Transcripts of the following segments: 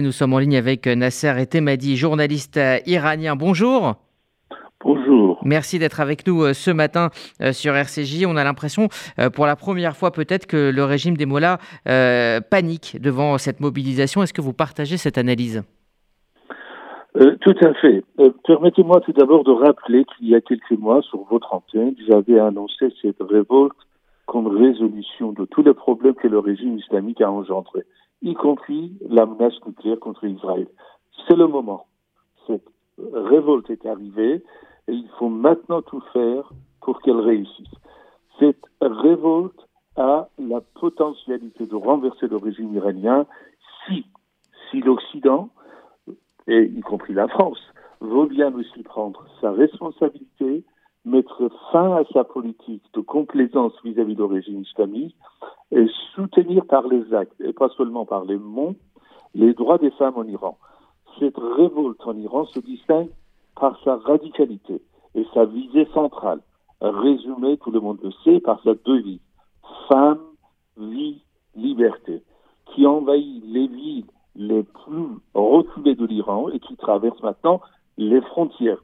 Nous sommes en ligne avec Nasser Etemadi, journaliste iranien. Bonjour. Bonjour. Merci d'être avec nous euh, ce matin euh, sur RCJ. On a l'impression, euh, pour la première fois peut-être, que le régime des Mollahs panique devant cette mobilisation. Est-ce que vous partagez cette analyse? Tout à fait. Permettez-moi tout d'abord de rappeler qu'il y a quelques mois, sur votre antenne, j'avais annoncé cette révolte comme résolution de tous les problèmes que le régime islamique a engendrés y compris la menace nucléaire contre Israël. C'est le moment. Cette révolte est arrivée et il faut maintenant tout faire pour qu'elle réussisse. Cette révolte a la potentialité de renverser le régime iranien si, si l'Occident, et y compris la France, veut bien aussi prendre sa responsabilité mettre fin à sa politique de complaisance vis-à-vis du régime islamique et soutenir par les actes, et pas seulement par les mots, les droits des femmes en Iran. Cette révolte en Iran se distingue par sa radicalité et sa visée centrale, résumée, tout le monde le sait, par sa devise femme, vie, liberté, qui envahit les villes les plus reculées de l'Iran et qui traverse maintenant les frontières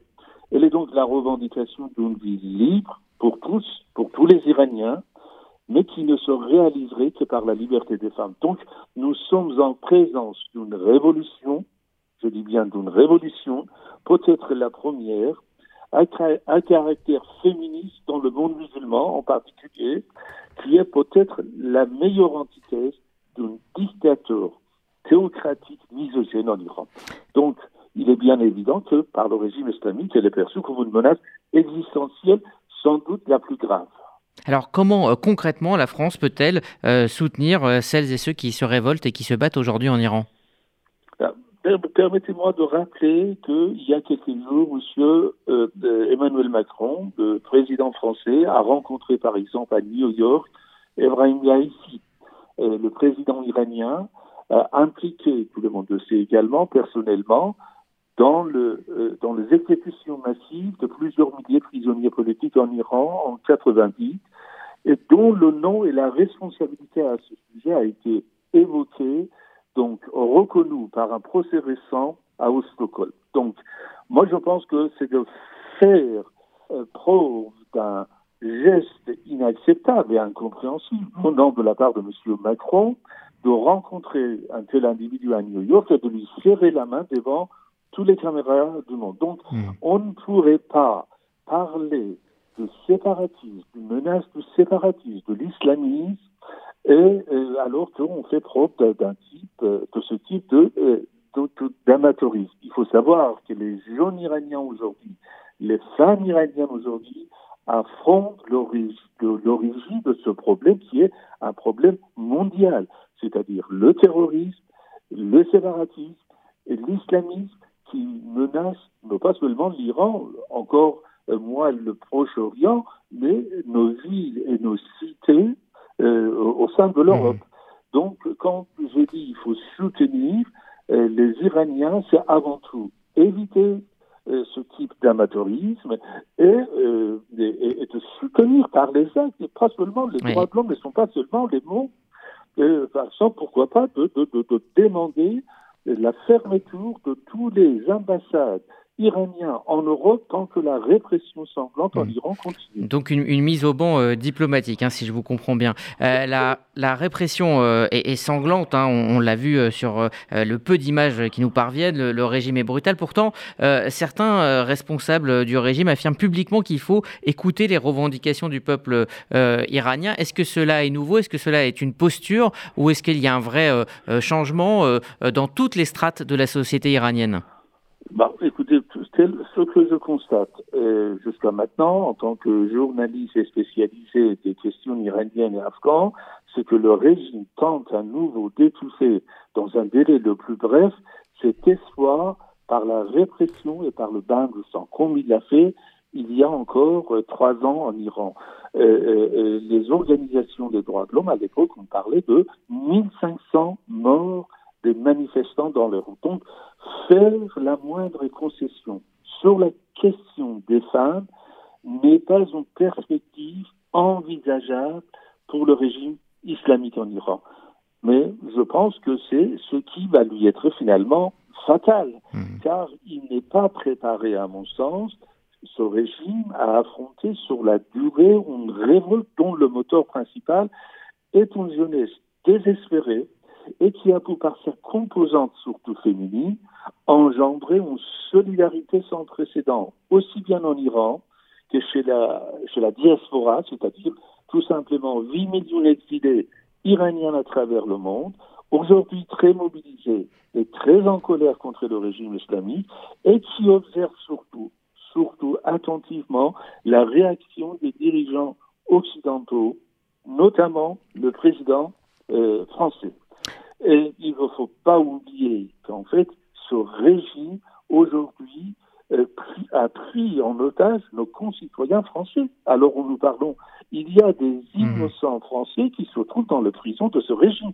elle est donc la revendication d'une vie libre pour tous, pour tous les Iraniens, mais qui ne se réaliserait que par la liberté des femmes. Donc, nous sommes en présence d'une révolution, je dis bien d'une révolution, peut-être la première, à, caractère féministe dans le monde musulman en particulier, qui est peut-être la meilleure antithèse d'un dictateur théocratique misogyne en Iran. Donc, il est bien évident que par le régime islamique, elle est perçue comme une menace existentielle, sans doute la plus grave. Alors comment euh, concrètement la France peut-elle euh, soutenir euh, celles et ceux qui se révoltent et qui se battent aujourd'hui en Iran? Permettez-moi de rappeler qu'il y a quelques jours, M. Emmanuel Macron, le président français, a rencontré par exemple à New York Ebrahim Raisi, le président iranien, impliqué, tout le monde le sait également, personnellement, dans, le, dans les exécutions massives de plusieurs milliers de prisonniers politiques en Iran en 90 et dont le nom et la responsabilité à ce sujet a été évoqué, donc reconnu par un procès récent à Stockholm. Donc, moi, je pense que c'est de faire euh, preuve d'un geste inacceptable et incompréhensible venant de la part de M. Macron de rencontrer un tel individu à New York et de lui serrer la main devant tous les caméras du monde. Donc, hmm. on ne pourrait pas parler de séparatisme, de menace de séparatisme, de l'islamisme, et euh, alors qu'on fait preuve d'un type, euh, de ce type de euh, d'amateurisme. Il faut savoir que les jeunes Iraniens aujourd'hui, les femmes iraniennes aujourd'hui, affrontent l'origine de ce problème qui est un problème mondial, c'est-à-dire le terrorisme, le séparatisme et l'islamisme qui menace non pas seulement l'Iran, encore moins le Proche-Orient, mais nos villes et nos cités euh, au sein de l'Europe. Mmh. Donc, quand je dis il faut soutenir euh, les Iraniens, c'est avant tout éviter ce type d'amateurisme et, et, de soutenir par les actes, et pas seulement les droits de l'homme, ne sont pas seulement les mots, sans pourquoi pas de, de, de, de demander la fermeture de tous les ambassades iranien en Europe tant que la répression sanglante en hmm. Iran continue. Donc une, mise au banc euh, diplomatique, hein, si je vous comprends bien. Euh, la, la, répression euh, est, sanglante, hein, on, l'a vu sur le peu d'images qui nous parviennent, le, régime est brutal. Pourtant, certains responsables du régime affirment publiquement qu'il faut écouter les revendications du peuple iranien. Est-ce que cela est nouveau? Est-ce que cela est une posture? Ou est-ce qu'il y a un vrai changement dans toutes les strates de la société iranienne? Bah, écoutez, ce que je constate euh, jusqu'à maintenant, en tant que journaliste et spécialisé des questions iraniennes et afghanes, c'est que le régime tente à nouveau d'étouffer dans un délai le plus bref cet espoir par la répression et par le bain de sang, comme il l'a fait il y a encore euh, trois ans en Iran. Euh, euh, les organisations des droits de l'homme, à l'époque, ont parlé de 1500 morts des manifestants dans les. Donc, faire la moindre concession sur la question des femmes n'est pas une perspective envisageable pour le régime islamique en Iran. mais je pense que c'est ce qui va lui être finalement fatal, mmh. car il n'est pas préparé, à mon sens, ce régime à affronter sur la durée une révolte dont le moteur principal est une jeunesse désespérée et qui a pour par sa composante surtout féminine engendré une solidarité sans précédent, aussi bien en Iran que chez la, chez la diaspora, c'est-à-dire tout simplement 8 millions d'exilés iraniens à travers le monde, aujourd'hui très mobilisés et très en colère contre le régime islamique, et qui observent surtout, surtout attentivement la réaction des dirigeants occidentaux, notamment le président euh, français. Et il ne faut pas oublier qu'en fait, ce régime, aujourd'hui, euh, a pris en otage nos concitoyens français. Alors où nous parlons, il y a des mmh. innocents français qui se trouvent dans le prison de ce régime.